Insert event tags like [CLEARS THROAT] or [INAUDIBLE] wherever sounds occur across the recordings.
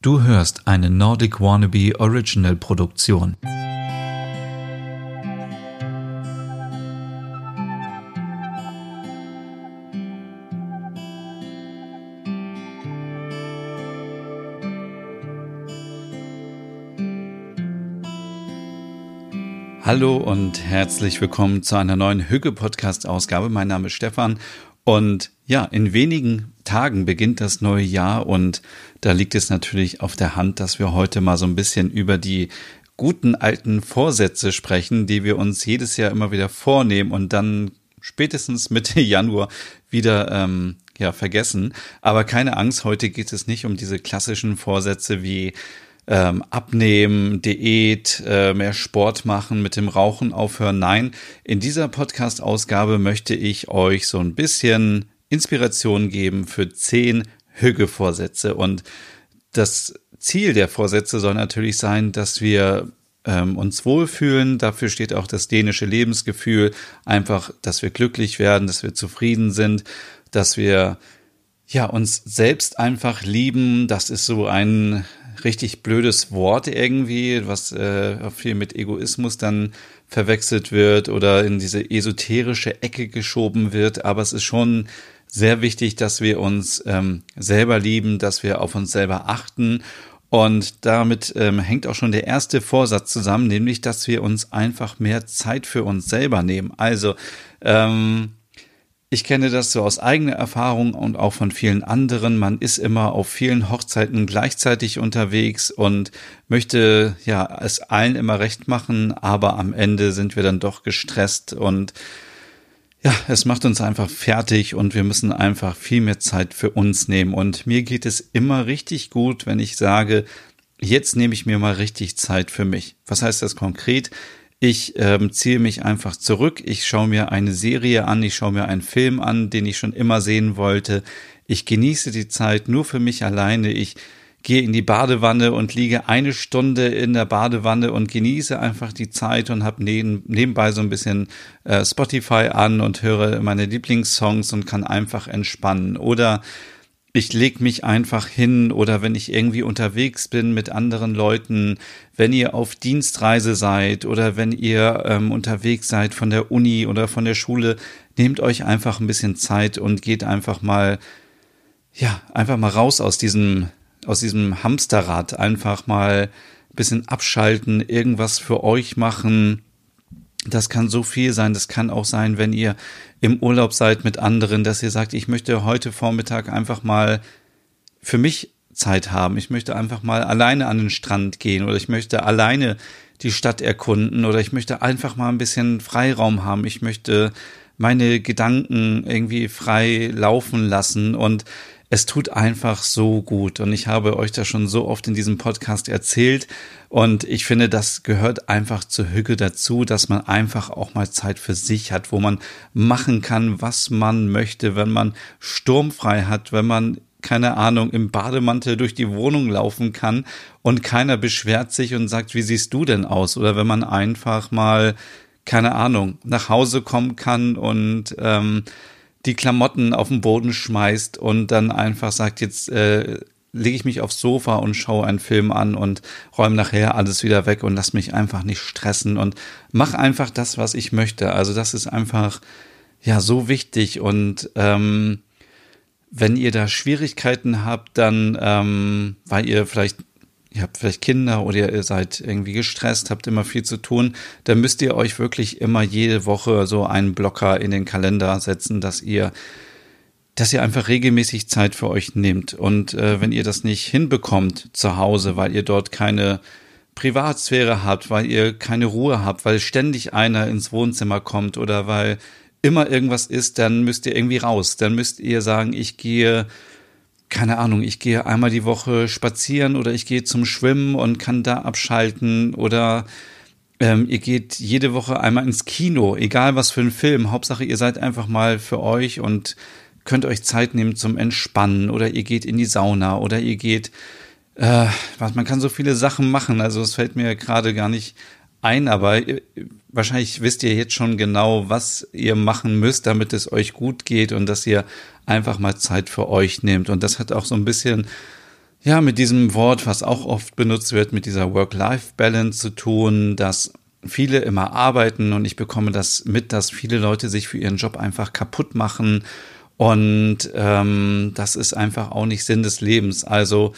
Du hörst eine Nordic Wannabe Original Produktion. Hallo und herzlich willkommen zu einer neuen Hüge Podcast Ausgabe. Mein Name ist Stefan und ja, in wenigen Tagen beginnt das neue Jahr und da liegt es natürlich auf der Hand, dass wir heute mal so ein bisschen über die guten alten Vorsätze sprechen, die wir uns jedes Jahr immer wieder vornehmen und dann spätestens Mitte [LAUGHS] Januar wieder ähm, ja vergessen. Aber keine Angst, heute geht es nicht um diese klassischen Vorsätze wie ähm, abnehmen, Diät, äh, mehr Sport machen, mit dem Rauchen aufhören. Nein, in dieser Podcast-Ausgabe möchte ich euch so ein bisschen Inspiration geben für zehn Hüge-Vorsätze. Und das Ziel der Vorsätze soll natürlich sein, dass wir ähm, uns wohlfühlen. Dafür steht auch das dänische Lebensgefühl. Einfach, dass wir glücklich werden, dass wir zufrieden sind, dass wir ja, uns selbst einfach lieben, das ist so ein richtig blödes Wort irgendwie, was äh, viel mit Egoismus dann verwechselt wird oder in diese esoterische Ecke geschoben wird. Aber es ist schon sehr wichtig, dass wir uns ähm, selber lieben, dass wir auf uns selber achten. Und damit ähm, hängt auch schon der erste Vorsatz zusammen, nämlich, dass wir uns einfach mehr Zeit für uns selber nehmen. Also, ähm, ich kenne das so aus eigener Erfahrung und auch von vielen anderen. Man ist immer auf vielen Hochzeiten gleichzeitig unterwegs und möchte ja es allen immer recht machen, aber am Ende sind wir dann doch gestresst und ja, es macht uns einfach fertig und wir müssen einfach viel mehr Zeit für uns nehmen. Und mir geht es immer richtig gut, wenn ich sage, jetzt nehme ich mir mal richtig Zeit für mich. Was heißt das konkret? Ich ähm, ziehe mich einfach zurück, ich schaue mir eine Serie an, ich schaue mir einen Film an, den ich schon immer sehen wollte. Ich genieße die Zeit nur für mich alleine. Ich gehe in die Badewanne und liege eine Stunde in der Badewanne und genieße einfach die Zeit und habe neben, nebenbei so ein bisschen äh, Spotify an und höre meine Lieblingssongs und kann einfach entspannen. Oder ich leg mich einfach hin oder wenn ich irgendwie unterwegs bin mit anderen Leuten, wenn ihr auf Dienstreise seid oder wenn ihr ähm, unterwegs seid von der Uni oder von der Schule, nehmt euch einfach ein bisschen Zeit und geht einfach mal, ja, einfach mal raus aus diesem, aus diesem Hamsterrad, einfach mal ein bisschen abschalten, irgendwas für euch machen, das kann so viel sein. Das kann auch sein, wenn ihr im Urlaub seid mit anderen, dass ihr sagt, ich möchte heute Vormittag einfach mal für mich Zeit haben. Ich möchte einfach mal alleine an den Strand gehen oder ich möchte alleine die Stadt erkunden oder ich möchte einfach mal ein bisschen Freiraum haben. Ich möchte meine Gedanken irgendwie frei laufen lassen und es tut einfach so gut. Und ich habe euch das schon so oft in diesem Podcast erzählt. Und ich finde, das gehört einfach zur Hücke dazu, dass man einfach auch mal Zeit für sich hat, wo man machen kann, was man möchte, wenn man sturmfrei hat, wenn man keine Ahnung, im Bademantel durch die Wohnung laufen kann und keiner beschwert sich und sagt, wie siehst du denn aus? Oder wenn man einfach mal, keine Ahnung, nach Hause kommen kann und ähm, die Klamotten auf den Boden schmeißt und dann einfach sagt, jetzt äh, lege ich mich aufs Sofa und schaue einen Film an und räume nachher alles wieder weg und lass mich einfach nicht stressen und mach einfach das, was ich möchte. Also das ist einfach ja so wichtig und ähm, wenn ihr da Schwierigkeiten habt, dann ähm, weil ihr vielleicht ihr habt vielleicht Kinder oder ihr seid irgendwie gestresst, habt immer viel zu tun, dann müsst ihr euch wirklich immer jede Woche so einen Blocker in den Kalender setzen, dass ihr dass ihr einfach regelmäßig Zeit für euch nehmt. Und äh, wenn ihr das nicht hinbekommt zu Hause, weil ihr dort keine Privatsphäre habt, weil ihr keine Ruhe habt, weil ständig einer ins Wohnzimmer kommt oder weil immer irgendwas ist, dann müsst ihr irgendwie raus. Dann müsst ihr sagen, ich gehe keine Ahnung, ich gehe einmal die Woche spazieren oder ich gehe zum Schwimmen und kann da abschalten oder ähm, ihr geht jede Woche einmal ins Kino, egal was für ein Film. Hauptsache, ihr seid einfach mal für euch und könnt euch Zeit nehmen zum Entspannen oder ihr geht in die Sauna oder ihr geht, äh, was, man kann so viele Sachen machen. Also es fällt mir gerade gar nicht ein, aber äh, wahrscheinlich wisst ihr jetzt schon genau, was ihr machen müsst, damit es euch gut geht und dass ihr einfach mal Zeit für euch nehmt. Und das hat auch so ein bisschen, ja mit diesem Wort, was auch oft benutzt wird, mit dieser Work-Life-Balance zu tun, dass viele immer arbeiten und ich bekomme das mit, dass viele Leute sich für ihren Job einfach kaputt machen und ähm, das ist einfach auch nicht Sinn des Lebens. Also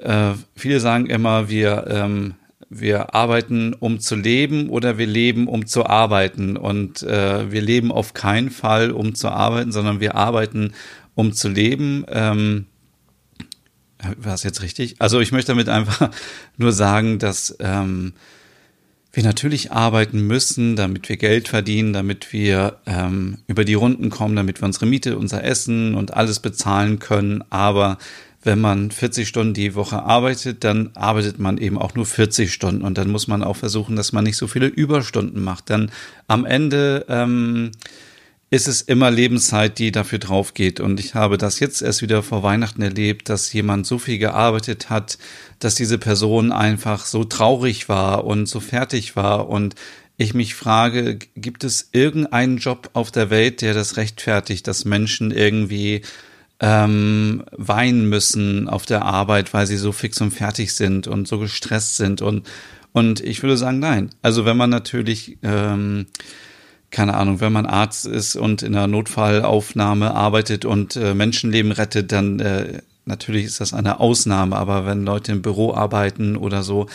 äh, viele sagen immer, wir ähm, wir arbeiten, um zu leben oder wir leben, um zu arbeiten. Und äh, wir leben auf keinen Fall, um zu arbeiten, sondern wir arbeiten, um zu leben. Ähm, war es jetzt richtig? Also ich möchte damit einfach [LAUGHS] nur sagen, dass ähm, wir natürlich arbeiten müssen, damit wir Geld verdienen, damit wir ähm, über die Runden kommen, damit wir unsere Miete, unser Essen und alles bezahlen können. Aber wenn man 40 Stunden die Woche arbeitet, dann arbeitet man eben auch nur 40 Stunden und dann muss man auch versuchen, dass man nicht so viele Überstunden macht. Dann am Ende ähm, ist es immer Lebenszeit, die dafür drauf geht. Und ich habe das jetzt erst wieder vor Weihnachten erlebt, dass jemand so viel gearbeitet hat, dass diese Person einfach so traurig war und so fertig war und ich mich frage, gibt es irgendeinen Job auf der Welt, der das rechtfertigt, dass Menschen irgendwie ähm, weinen müssen auf der Arbeit, weil sie so fix und fertig sind und so gestresst sind. Und, und ich würde sagen, nein. Also wenn man natürlich, ähm, keine Ahnung, wenn man Arzt ist und in einer Notfallaufnahme arbeitet und äh, Menschenleben rettet, dann äh, natürlich ist das eine Ausnahme. Aber wenn Leute im Büro arbeiten oder so,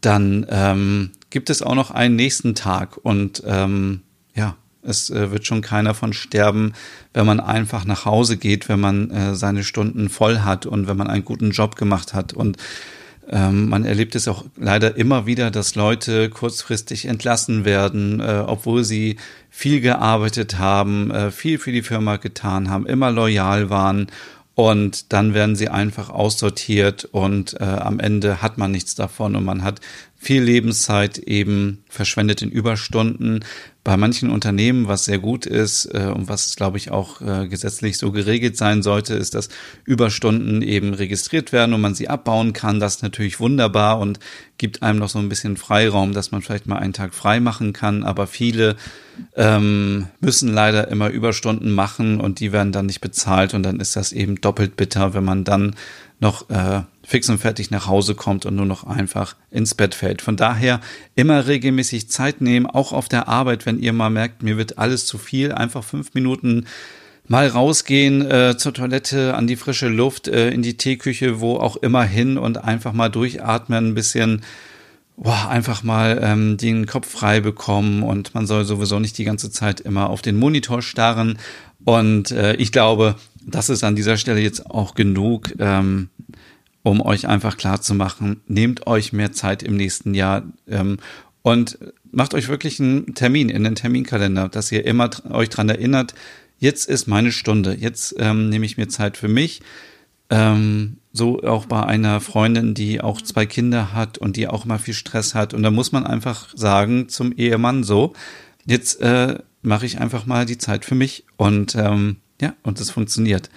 dann ähm, gibt es auch noch einen nächsten Tag. Und ähm, ja, es äh, wird schon keiner von sterben, wenn man einfach nach Hause geht, wenn man äh, seine Stunden voll hat und wenn man einen guten Job gemacht hat. Und ähm, man erlebt es auch leider immer wieder, dass Leute kurzfristig entlassen werden, äh, obwohl sie viel gearbeitet haben, äh, viel für die Firma getan haben, immer loyal waren und dann werden sie einfach aussortiert und äh, am Ende hat man nichts davon und man hat viel Lebenszeit eben verschwendet in Überstunden. Bei manchen Unternehmen, was sehr gut ist äh, und was, glaube ich, auch äh, gesetzlich so geregelt sein sollte, ist, dass Überstunden eben registriert werden und man sie abbauen kann. Das ist natürlich wunderbar und gibt einem noch so ein bisschen Freiraum, dass man vielleicht mal einen Tag frei machen kann. Aber viele ähm, müssen leider immer Überstunden machen und die werden dann nicht bezahlt und dann ist das eben doppelt bitter, wenn man dann noch äh, fix und fertig nach Hause kommt und nur noch einfach ins Bett fällt. Von daher immer regelmäßig Zeit nehmen, auch auf der Arbeit, wenn ihr mal merkt, mir wird alles zu viel, einfach fünf Minuten mal rausgehen äh, zur Toilette, an die frische Luft, äh, in die Teeküche, wo auch immer hin und einfach mal durchatmen, ein bisschen boah, einfach mal ähm, den Kopf frei bekommen und man soll sowieso nicht die ganze Zeit immer auf den Monitor starren. Und äh, ich glaube, das ist an dieser Stelle jetzt auch genug, ähm, um euch einfach klar zu machen, nehmt euch mehr Zeit im nächsten Jahr ähm, und macht euch wirklich einen Termin in den Terminkalender, dass ihr immer euch dran erinnert, jetzt ist meine Stunde, jetzt ähm, nehme ich mir Zeit für mich. Ähm, so auch bei einer Freundin, die auch zwei Kinder hat und die auch immer viel Stress hat. Und da muss man einfach sagen zum Ehemann so, jetzt äh, mache ich einfach mal die Zeit für mich und ähm, ja, und es funktioniert.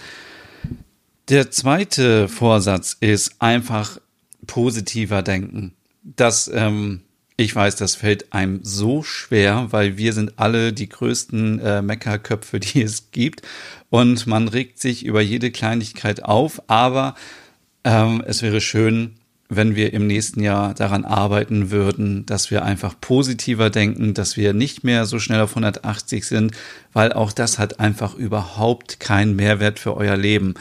Der zweite Vorsatz ist einfach positiver denken. Das, ähm, ich weiß, das fällt einem so schwer, weil wir sind alle die größten äh, Meckerköpfe, [LAUGHS] die es gibt. Und man regt sich über jede Kleinigkeit auf, aber ähm, es wäre schön, wenn wir im nächsten Jahr daran arbeiten würden, dass wir einfach positiver denken, dass wir nicht mehr so schnell auf 180 sind, weil auch das hat einfach überhaupt keinen Mehrwert für euer Leben.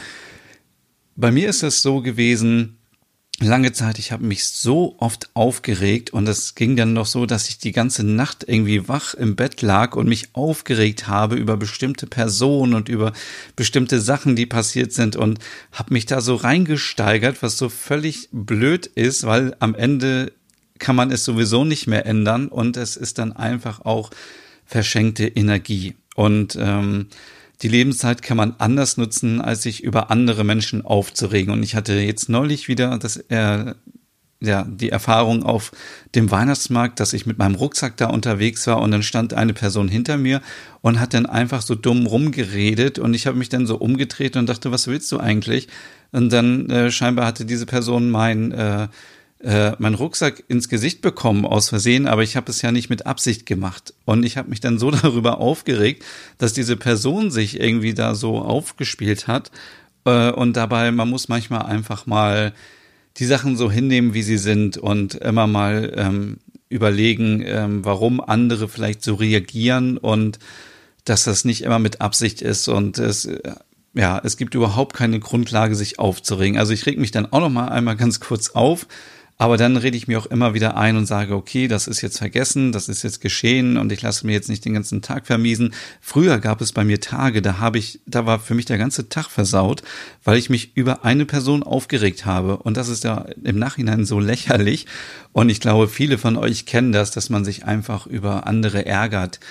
Bei mir ist es so gewesen, lange Zeit, ich habe mich so oft aufgeregt und es ging dann noch so, dass ich die ganze Nacht irgendwie wach im Bett lag und mich aufgeregt habe über bestimmte Personen und über bestimmte Sachen, die passiert sind und habe mich da so reingesteigert, was so völlig blöd ist, weil am Ende kann man es sowieso nicht mehr ändern und es ist dann einfach auch verschenkte Energie. Und ähm, die Lebenszeit kann man anders nutzen, als sich über andere Menschen aufzuregen. Und ich hatte jetzt neulich wieder das, äh, ja, die Erfahrung auf dem Weihnachtsmarkt, dass ich mit meinem Rucksack da unterwegs war und dann stand eine Person hinter mir und hat dann einfach so dumm rumgeredet und ich habe mich dann so umgedreht und dachte, was willst du eigentlich? Und dann äh, scheinbar hatte diese Person mein äh, äh, meinen Rucksack ins Gesicht bekommen aus Versehen, aber ich habe es ja nicht mit Absicht gemacht. Und ich habe mich dann so [LAUGHS] darüber aufgeregt, dass diese Person sich irgendwie da so aufgespielt hat. Äh, und dabei, man muss manchmal einfach mal die Sachen so hinnehmen, wie sie sind und immer mal ähm, überlegen, ähm, warum andere vielleicht so reagieren und dass das nicht immer mit Absicht ist und es äh, ja, es gibt überhaupt keine Grundlage, sich aufzuregen. Also ich reg mich dann auch noch mal einmal ganz kurz auf, aber dann rede ich mir auch immer wieder ein und sage, okay, das ist jetzt vergessen, das ist jetzt geschehen und ich lasse mir jetzt nicht den ganzen Tag vermiesen. Früher gab es bei mir Tage, da habe ich, da war für mich der ganze Tag versaut, weil ich mich über eine Person aufgeregt habe. Und das ist ja im Nachhinein so [LAUGHS] lächerlich. Und ich glaube, viele von euch kennen das, dass man sich einfach über andere ärgert.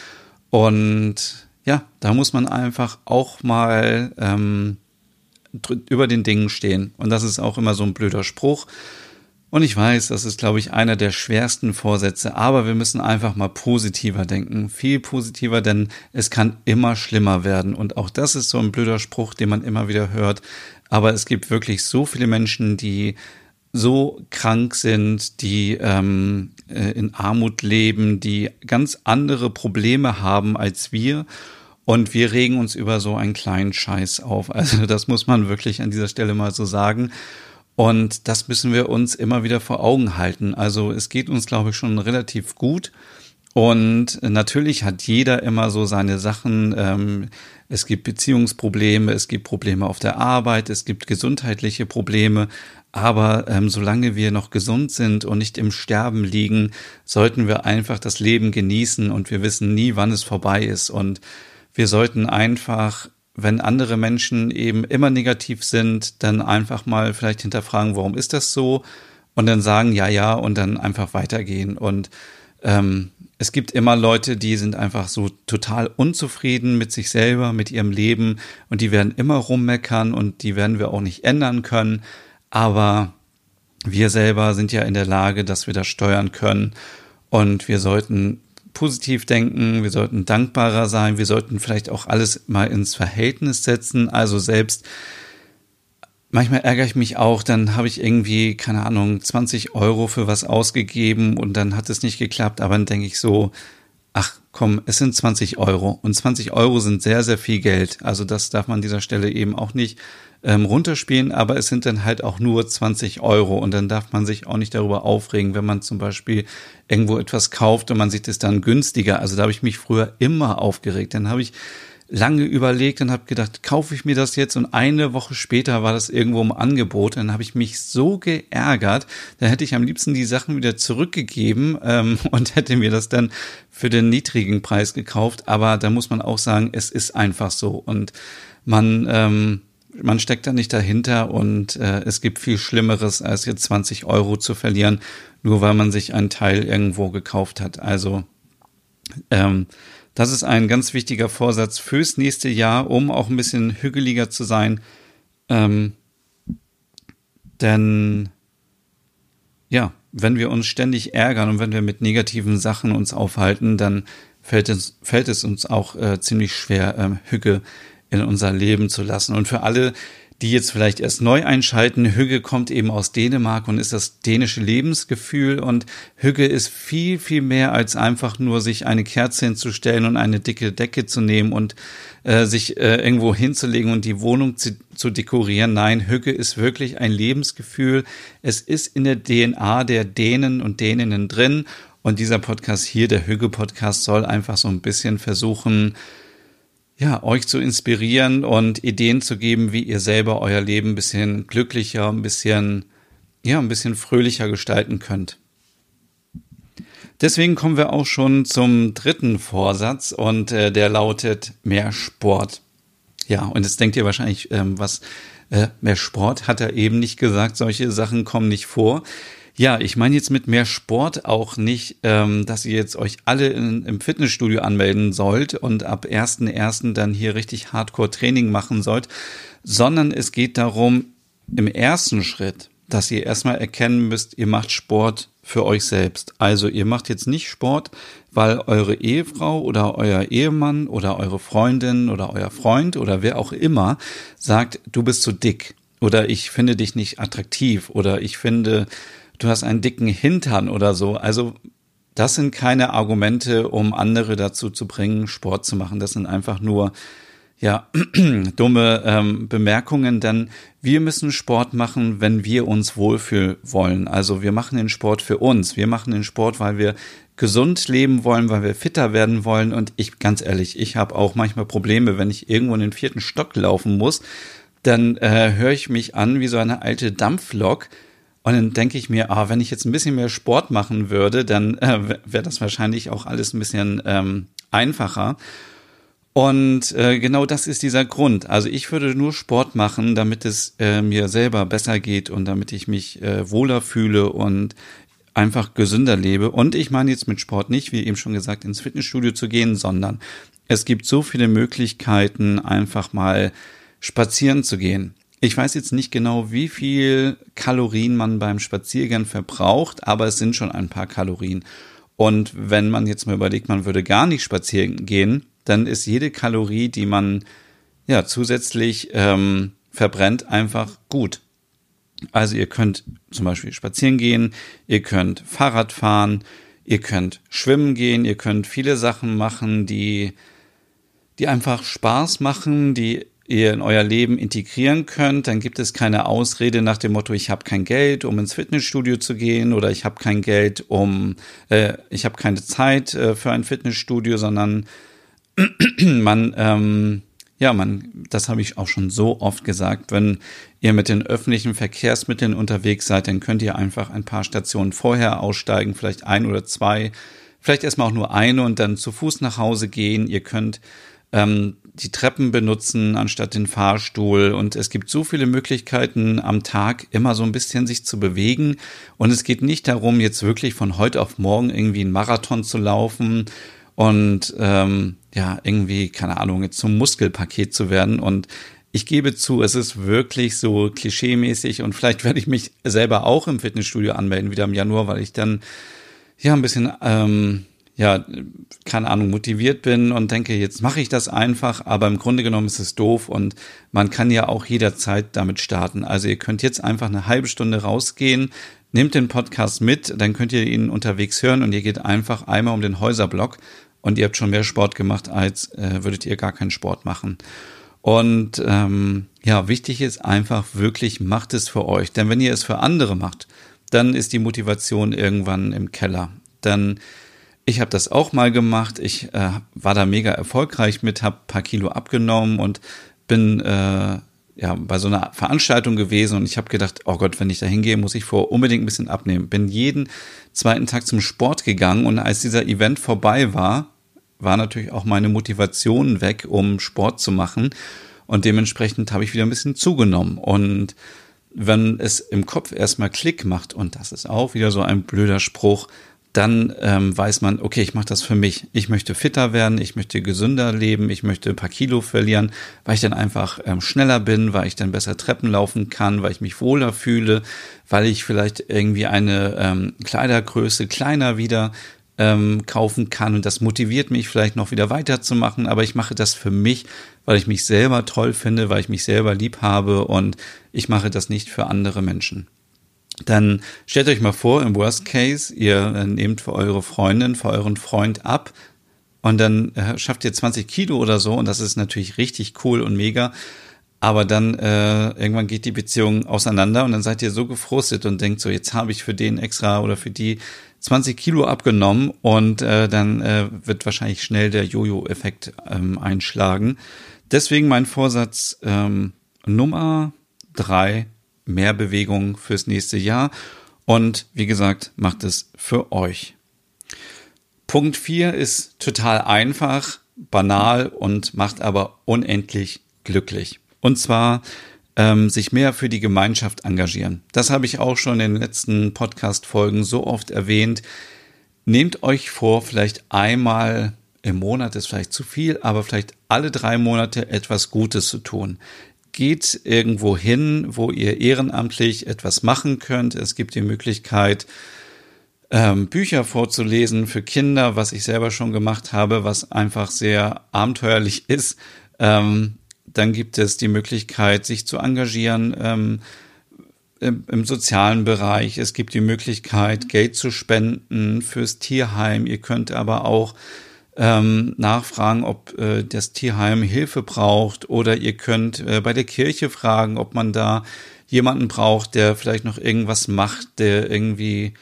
Und ja, da muss man einfach auch mal ähm, über den Dingen stehen. Und das ist auch immer so ein blöder Spruch. Und ich weiß, das ist, glaube ich, einer der schwersten Vorsätze, aber wir müssen einfach mal positiver denken, viel positiver, denn es kann immer schlimmer werden. Und auch das ist so ein blöder Spruch, den man immer wieder hört. Aber es gibt wirklich so viele Menschen, die so krank sind, die ähm, äh, in Armut leben, die ganz andere Probleme haben als wir. Und wir regen uns über so einen kleinen Scheiß auf. Also das muss man wirklich an dieser Stelle mal so sagen. Und das müssen wir uns immer wieder vor Augen halten. Also es geht uns, glaube ich, schon relativ gut. Und natürlich hat jeder immer so seine Sachen. Ähm, es gibt Beziehungsprobleme, es gibt Probleme auf der Arbeit, es gibt gesundheitliche Probleme. Aber ähm, solange wir noch gesund sind und nicht im Sterben liegen, sollten wir einfach das Leben genießen und wir wissen nie, wann es vorbei ist. Und wir sollten einfach wenn andere Menschen eben immer negativ sind, dann einfach mal vielleicht hinterfragen, warum ist das so? Und dann sagen, ja, ja, und dann einfach weitergehen. Und ähm, es gibt immer Leute, die sind einfach so total unzufrieden mit sich selber, mit ihrem Leben und die werden immer rummeckern und die werden wir auch nicht ändern können. Aber wir selber sind ja in der Lage, dass wir das steuern können und wir sollten positiv denken, wir sollten dankbarer sein, wir sollten vielleicht auch alles mal ins Verhältnis setzen. Also selbst manchmal ärgere ich mich auch, dann habe ich irgendwie, keine Ahnung, 20 Euro für was ausgegeben und dann hat es nicht geklappt, aber dann denke ich so, ach komm, es sind 20 Euro und 20 Euro sind sehr, sehr viel Geld. Also das darf man an dieser Stelle eben auch nicht ähm, runterspielen, aber es sind dann halt auch nur 20 Euro und dann darf man sich auch nicht darüber aufregen, wenn man zum Beispiel irgendwo etwas kauft und man sieht es dann günstiger. Also da habe ich mich früher immer aufgeregt. Dann habe ich lange überlegt und habe gedacht, kaufe ich mir das jetzt? Und eine Woche später war das irgendwo im Angebot. Dann habe ich mich so geärgert, da hätte ich am liebsten die Sachen wieder zurückgegeben ähm, [LAUGHS] und hätte mir das dann für den niedrigen Preis gekauft. Aber da muss man auch sagen, es ist einfach so. Und man ähm, man steckt da nicht dahinter und äh, es gibt viel Schlimmeres, als jetzt 20 Euro zu verlieren, nur weil man sich einen Teil irgendwo gekauft hat. Also ähm, das ist ein ganz wichtiger Vorsatz fürs nächste Jahr, um auch ein bisschen hügeliger zu sein. Ähm, denn ja, wenn wir uns ständig ärgern und wenn wir mit negativen Sachen uns aufhalten, dann fällt es, fällt es uns auch äh, ziemlich schwer, ähm, Hüge in unser Leben zu lassen. Und für alle, die jetzt vielleicht erst neu einschalten, Hügge kommt eben aus Dänemark und ist das dänische Lebensgefühl. Und Hügge ist viel, viel mehr als einfach nur sich eine Kerze hinzustellen und eine dicke Decke zu nehmen und äh, sich äh, irgendwo hinzulegen und die Wohnung zu, zu dekorieren. Nein, Hügge ist wirklich ein Lebensgefühl. Es ist in der DNA der Dänen und Däninnen drin. Und dieser Podcast hier, der Hügge-Podcast, soll einfach so ein bisschen versuchen, ja, euch zu inspirieren und Ideen zu geben, wie ihr selber euer Leben ein bisschen glücklicher, ein bisschen, ja, ein bisschen fröhlicher gestalten könnt. Deswegen kommen wir auch schon zum dritten Vorsatz und äh, der lautet mehr Sport. Ja, und jetzt denkt ihr wahrscheinlich, ähm, was äh, mehr Sport hat er eben nicht gesagt, solche Sachen kommen nicht vor. Ja, ich meine jetzt mit mehr Sport auch nicht, ähm, dass ihr jetzt euch alle in, im Fitnessstudio anmelden sollt und ab 1.1. dann hier richtig Hardcore-Training machen sollt, sondern es geht darum, im ersten Schritt, dass ihr erstmal erkennen müsst, ihr macht Sport für euch selbst. Also ihr macht jetzt nicht Sport, weil eure Ehefrau oder euer Ehemann oder eure Freundin oder euer Freund oder wer auch immer sagt, du bist zu dick oder ich finde dich nicht attraktiv oder ich finde du hast einen dicken Hintern oder so. Also das sind keine Argumente, um andere dazu zu bringen, Sport zu machen. Das sind einfach nur ja, [CLEARS THROAT] dumme ähm, Bemerkungen, denn wir müssen Sport machen, wenn wir uns wohlfühlen wollen. Also wir machen den Sport für uns. Wir machen den Sport, weil wir gesund leben wollen, weil wir fitter werden wollen. Und ich, ganz ehrlich, ich habe auch manchmal Probleme, wenn ich irgendwo in den vierten Stock laufen muss, dann äh, höre ich mich an wie so eine alte Dampflok. Und dann denke ich mir, ah, wenn ich jetzt ein bisschen mehr Sport machen würde, dann äh, wäre das wahrscheinlich auch alles ein bisschen ähm, einfacher. Und äh, genau das ist dieser Grund. Also ich würde nur Sport machen, damit es äh, mir selber besser geht und damit ich mich äh, wohler fühle und einfach gesünder lebe. Und ich meine jetzt mit Sport nicht, wie eben schon gesagt, ins Fitnessstudio zu gehen, sondern es gibt so viele Möglichkeiten, einfach mal spazieren zu gehen. Ich weiß jetzt nicht genau, wie viel Kalorien man beim Spaziergehen verbraucht, aber es sind schon ein paar Kalorien. Und wenn man jetzt mal überlegt, man würde gar nicht spazieren gehen, dann ist jede Kalorie, die man ja zusätzlich ähm, verbrennt, einfach gut. Also ihr könnt zum Beispiel spazieren gehen, ihr könnt Fahrrad fahren, ihr könnt schwimmen gehen, ihr könnt viele Sachen machen, die, die einfach Spaß machen, die ihr in euer Leben integrieren könnt, dann gibt es keine Ausrede nach dem Motto, ich habe kein Geld, um ins Fitnessstudio zu gehen oder ich habe kein Geld, um, äh, ich habe keine Zeit äh, für ein Fitnessstudio, sondern [CLEARS THROAT] man, ähm, ja, man, das habe ich auch schon so oft gesagt, wenn ihr mit den öffentlichen Verkehrsmitteln unterwegs seid, dann könnt ihr einfach ein paar Stationen vorher aussteigen, vielleicht ein oder zwei, vielleicht erstmal auch nur eine und dann zu Fuß nach Hause gehen. Ihr könnt ähm, die Treppen benutzen anstatt den Fahrstuhl. Und es gibt so viele Möglichkeiten am Tag, immer so ein bisschen sich zu bewegen. Und es geht nicht darum, jetzt wirklich von heute auf morgen irgendwie einen Marathon zu laufen und ähm, ja, irgendwie, keine Ahnung, jetzt zum Muskelpaket zu werden. Und ich gebe zu, es ist wirklich so klischeemäßig und vielleicht werde ich mich selber auch im Fitnessstudio anmelden, wieder im Januar, weil ich dann ja ein bisschen ähm, ja, keine Ahnung, motiviert bin und denke, jetzt mache ich das einfach, aber im Grunde genommen ist es doof und man kann ja auch jederzeit damit starten. Also ihr könnt jetzt einfach eine halbe Stunde rausgehen, nehmt den Podcast mit, dann könnt ihr ihn unterwegs hören und ihr geht einfach einmal um den Häuserblock und ihr habt schon mehr Sport gemacht, als äh, würdet ihr gar keinen Sport machen. Und ähm, ja, wichtig ist einfach wirklich, macht es für euch. Denn wenn ihr es für andere macht, dann ist die Motivation irgendwann im Keller. Dann ich habe das auch mal gemacht. Ich äh, war da mega erfolgreich mit, habe paar Kilo abgenommen und bin äh, ja bei so einer Veranstaltung gewesen und ich habe gedacht, oh Gott, wenn ich da hingehe, muss ich vor unbedingt ein bisschen abnehmen. Bin jeden zweiten Tag zum Sport gegangen und als dieser Event vorbei war, war natürlich auch meine Motivation weg, um Sport zu machen und dementsprechend habe ich wieder ein bisschen zugenommen und wenn es im Kopf erstmal Klick macht und das ist auch wieder so ein blöder Spruch, dann ähm, weiß man, okay, ich mache das für mich. Ich möchte fitter werden, ich möchte gesünder leben, ich möchte ein paar Kilo verlieren, weil ich dann einfach ähm, schneller bin, weil ich dann besser Treppen laufen kann, weil ich mich wohler fühle, weil ich vielleicht irgendwie eine ähm, Kleidergröße kleiner wieder ähm, kaufen kann und das motiviert mich vielleicht noch wieder weiterzumachen, aber ich mache das für mich, weil ich mich selber toll finde, weil ich mich selber lieb habe und ich mache das nicht für andere Menschen dann stellt euch mal vor, im Worst Case, ihr äh, nehmt für eure Freundin, für euren Freund ab und dann äh, schafft ihr 20 Kilo oder so und das ist natürlich richtig cool und mega. Aber dann äh, irgendwann geht die Beziehung auseinander und dann seid ihr so gefrustet und denkt so, jetzt habe ich für den extra oder für die 20 Kilo abgenommen und äh, dann äh, wird wahrscheinlich schnell der Jojo-Effekt ähm, einschlagen. Deswegen mein Vorsatz ähm, Nummer drei, mehr Bewegung fürs nächste Jahr. Und wie gesagt, macht es für euch. Punkt 4 ist total einfach, banal und macht aber unendlich glücklich. Und zwar ähm, sich mehr für die Gemeinschaft engagieren. Das habe ich auch schon in den letzten Podcast-Folgen so oft erwähnt. Nehmt euch vor, vielleicht einmal im Monat ist vielleicht zu viel, aber vielleicht alle drei Monate etwas Gutes zu tun geht irgendwo hin, wo ihr ehrenamtlich etwas machen könnt. Es gibt die Möglichkeit, ähm, Bücher vorzulesen für Kinder, was ich selber schon gemacht habe, was einfach sehr abenteuerlich [LAUGHS] ist. Ähm, dann gibt es die Möglichkeit, sich zu engagieren ähm, im, im, sozialen Bereich. Es gibt die Möglichkeit, Geld zu spenden fürs Tierheim. Ihr könnt aber auch ähm, nachfragen, ob äh, das Tierheim Hilfe braucht oder ihr könnt äh, bei der Kirche fragen, ob man da jemanden braucht, der vielleicht noch irgendwas macht, der irgendwie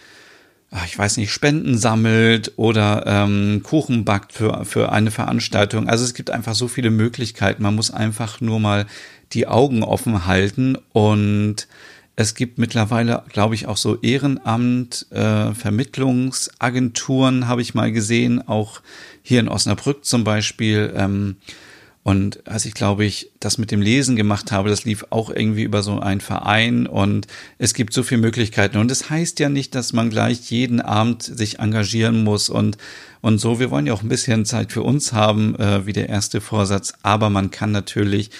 ach, ich weiß nicht, Spenden sammelt oder ähm, Kuchen backt für, für eine Veranstaltung. Also es gibt einfach so viele Möglichkeiten. Man muss einfach nur mal die Augen offen halten und es gibt mittlerweile, glaube ich, auch so Ehrenamt, äh, Vermittlungsagenturen habe ich mal gesehen, auch hier in Osnabrück zum Beispiel. Ähm, und als ich, glaube ich, das mit dem Lesen gemacht habe, das lief auch irgendwie über so einen Verein und es gibt so viele Möglichkeiten. Und es das heißt ja nicht, dass man gleich jeden Abend sich engagieren muss und, und so. Wir wollen ja auch ein bisschen Zeit für uns haben, äh, wie der erste Vorsatz. Aber man kann natürlich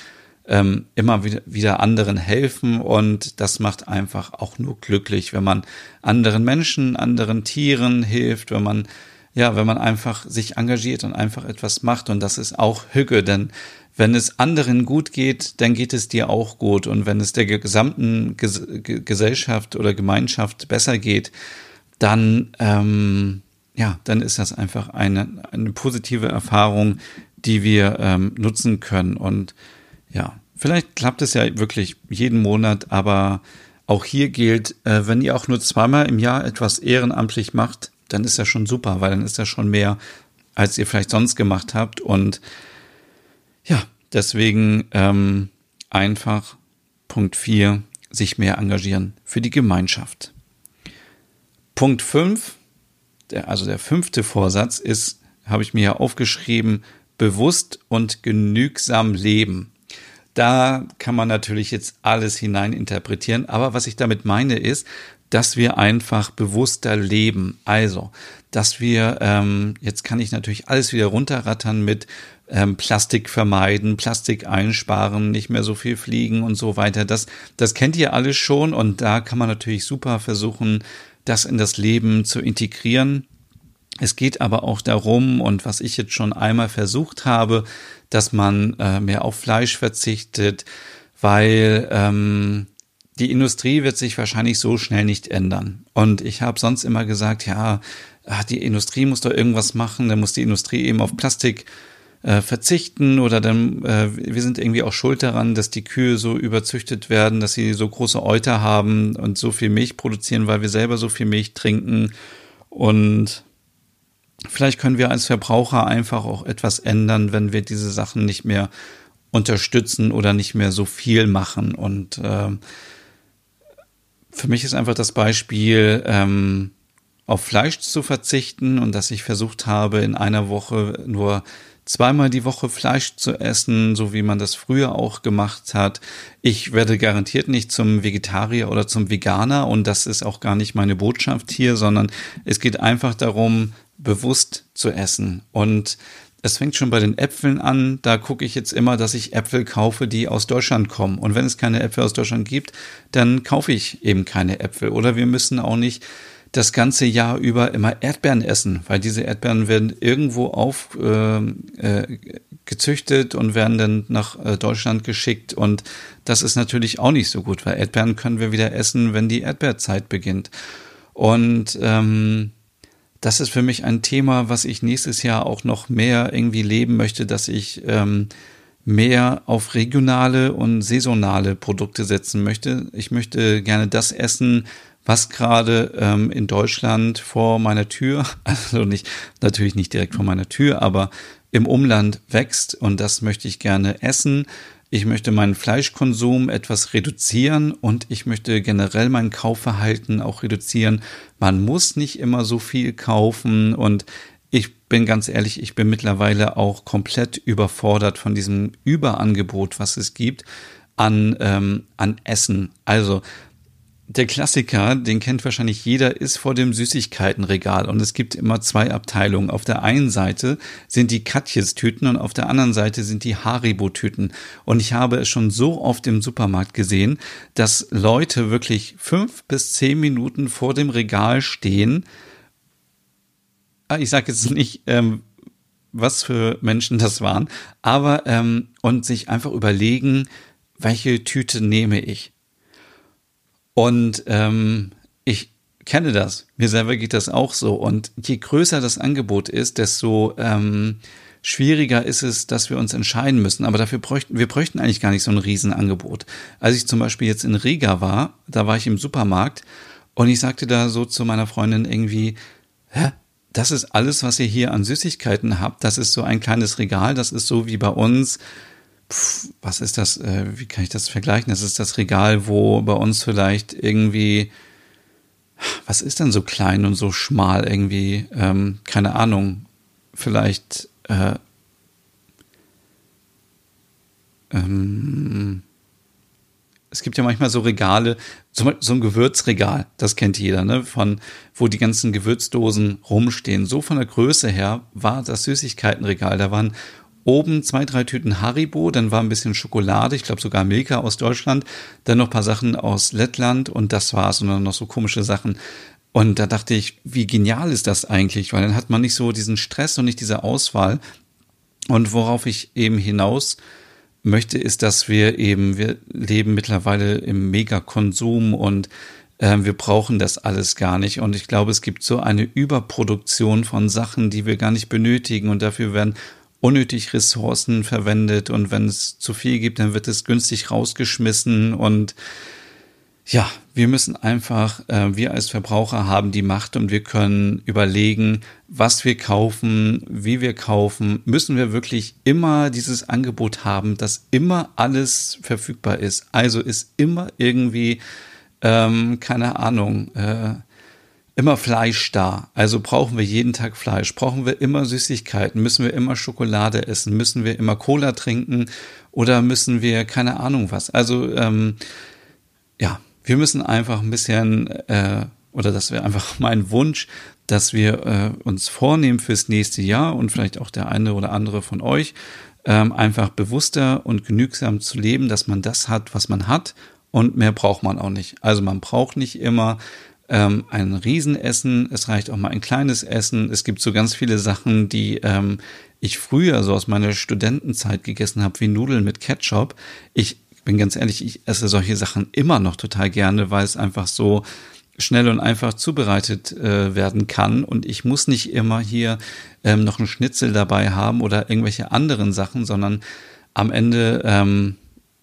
ähm, immer wieder, wieder anderen helfen und das macht einfach auch nur glücklich, wenn man anderen Menschen, anderen Tieren hilft, wenn man ja, wenn man einfach sich engagiert und einfach etwas macht und das ist auch Hücke, denn wenn es anderen gut geht, dann geht es dir auch gut. Und wenn es der gesamten Ges Gesellschaft oder Gemeinschaft besser geht, dann ähm, ja, dann ist das einfach eine eine positive Erfahrung, die wir ähm, nutzen können. Und ja, vielleicht klappt es ja wirklich jeden Monat, aber auch hier gilt, äh, wenn ihr auch nur zweimal im Jahr etwas ehrenamtlich macht, dann ist das schon super, weil dann ist das schon mehr, als ihr vielleicht sonst gemacht habt. Und ja, deswegen ähm, einfach Punkt 4, sich mehr engagieren für die Gemeinschaft. Punkt 5, der, also der fünfte Vorsatz ist, habe ich mir ja aufgeschrieben, bewusst und genügsam leben. Da kann man natürlich jetzt alles hineininterpretieren, aber was ich damit meine ist, dass wir einfach bewusster leben. Also, dass wir, ähm, jetzt kann ich natürlich alles wieder runterrattern mit ähm, Plastik vermeiden, Plastik einsparen, nicht mehr so viel fliegen und so weiter. Das, das kennt ihr alles schon und da kann man natürlich super versuchen, das in das Leben zu integrieren. Es geht aber auch darum, und was ich jetzt schon einmal versucht habe, dass man äh, mehr auf Fleisch verzichtet, weil ähm, die Industrie wird sich wahrscheinlich so schnell nicht ändern. Und ich habe sonst immer gesagt, ja, ah, die Industrie muss doch irgendwas machen, dann muss die Industrie eben auf Plastik äh, verzichten oder dann, äh, wir sind irgendwie auch schuld daran, dass die Kühe so überzüchtet werden, dass sie so große Euter haben und so viel Milch produzieren, weil wir selber so viel Milch trinken. Und vielleicht können wir als Verbraucher einfach auch etwas ändern, wenn wir diese Sachen nicht mehr unterstützen oder nicht mehr so viel machen. Und äh, für mich ist einfach das Beispiel, ähm, auf Fleisch zu verzichten und dass ich versucht habe, in einer Woche nur zweimal die Woche Fleisch zu essen, so wie man das früher auch gemacht hat. Ich werde garantiert nicht zum Vegetarier oder zum Veganer und das ist auch gar nicht meine Botschaft hier, sondern es geht einfach darum, bewusst zu essen. Und es fängt schon bei den Äpfeln an. Da gucke ich jetzt immer, dass ich Äpfel kaufe, die aus Deutschland kommen. Und wenn es keine Äpfel aus Deutschland gibt, dann kaufe ich eben keine Äpfel. Oder wir müssen auch nicht das ganze Jahr über immer Erdbeeren essen, weil diese Erdbeeren werden irgendwo auf äh, äh, gezüchtet und werden dann nach äh, Deutschland geschickt. Und das ist natürlich auch nicht so gut, weil Erdbeeren können wir wieder essen, wenn die Erdbeerzeit beginnt. Und ähm, das ist für mich ein Thema, was ich nächstes Jahr auch noch mehr irgendwie leben möchte, dass ich ähm, mehr auf regionale und saisonale Produkte setzen möchte. Ich möchte gerne das essen, was gerade ähm, in Deutschland vor meiner Tür, [LAUGHS] also nicht natürlich nicht direkt vor meiner Tür, aber im Umland wächst und das möchte ich gerne essen. Ich möchte meinen Fleischkonsum etwas reduzieren und ich möchte generell mein Kaufverhalten auch reduzieren. Man muss nicht immer so viel kaufen und ich bin ganz ehrlich, ich bin mittlerweile auch komplett überfordert von diesem Überangebot, was es gibt an, ähm, an Essen. Also der Klassiker, den kennt wahrscheinlich jeder, ist vor dem Süßigkeitenregal und es gibt immer zwei Abteilungen. Auf der einen Seite sind die Katjes-Tüten und auf der anderen Seite sind die Haribo-Tüten. Und ich habe es schon so oft im Supermarkt gesehen, dass Leute wirklich fünf bis zehn Minuten vor dem Regal stehen. Ah, ich sage jetzt nicht, ähm, was für Menschen das waren, aber ähm, und sich einfach überlegen, welche Tüte nehme ich. Und ähm, ich kenne das. Mir selber geht das auch so. Und je größer das Angebot ist, desto ähm, schwieriger ist es, dass wir uns entscheiden müssen. Aber dafür bräuchten wir bräuchten eigentlich gar nicht so ein Riesenangebot. Als ich zum Beispiel jetzt in Riga war, da war ich im Supermarkt und ich sagte da so zu meiner Freundin irgendwie, hä? Das ist alles, was ihr hier an Süßigkeiten habt. Das ist so ein kleines Regal. Das ist so wie bei uns. Was ist das? Äh, wie kann ich das vergleichen? Das ist das Regal, wo bei uns vielleicht irgendwie was ist denn so klein und so schmal irgendwie? Ähm, keine Ahnung. Vielleicht äh, ähm, es gibt ja manchmal so Regale, so, so ein Gewürzregal, das kennt jeder, ne? Von wo die ganzen Gewürzdosen rumstehen. So von der Größe her war das Süßigkeitenregal. Da waren oben zwei, drei Tüten Haribo, dann war ein bisschen Schokolade, ich glaube sogar Milka aus Deutschland, dann noch ein paar Sachen aus Lettland und das war's und dann noch so komische Sachen. Und da dachte ich, wie genial ist das eigentlich? Weil dann hat man nicht so diesen Stress und nicht diese Auswahl. Und worauf ich eben hinaus möchte, ist, dass wir eben, wir leben mittlerweile im Megakonsum und äh, wir brauchen das alles gar nicht. Und ich glaube, es gibt so eine Überproduktion von Sachen, die wir gar nicht benötigen und dafür werden unnötig Ressourcen verwendet und wenn es zu viel gibt, dann wird es günstig rausgeschmissen und ja, wir müssen einfach, äh, wir als Verbraucher haben die Macht und wir können überlegen, was wir kaufen, wie wir kaufen. Müssen wir wirklich immer dieses Angebot haben, dass immer alles verfügbar ist. Also ist immer irgendwie, ähm, keine Ahnung, äh, immer Fleisch da. Also brauchen wir jeden Tag Fleisch. Brauchen wir immer Süßigkeiten? Müssen wir immer Schokolade essen? Müssen wir immer Cola trinken? Oder müssen wir keine Ahnung was? Also ähm, ja, wir müssen einfach ein bisschen, äh, oder das wäre einfach [LAUGHS] mein Wunsch, dass wir äh, uns vornehmen fürs nächste Jahr und vielleicht auch der eine oder andere von euch, ähm, einfach bewusster und genügsam zu leben, dass man das hat, was man hat und mehr braucht man auch nicht. Also man braucht nicht immer ähm, ein Riesenessen, es reicht auch mal ein kleines Essen. Es gibt so ganz viele Sachen, die ähm, ich früher so aus meiner Studentenzeit gegessen habe, wie Nudeln mit Ketchup. Ich bin ganz ehrlich, ich esse solche Sachen immer noch total gerne, weil es einfach so schnell und einfach zubereitet äh, werden kann und ich muss nicht immer hier ähm, noch einen Schnitzel dabei haben oder irgendwelche anderen Sachen, sondern am Ende ähm,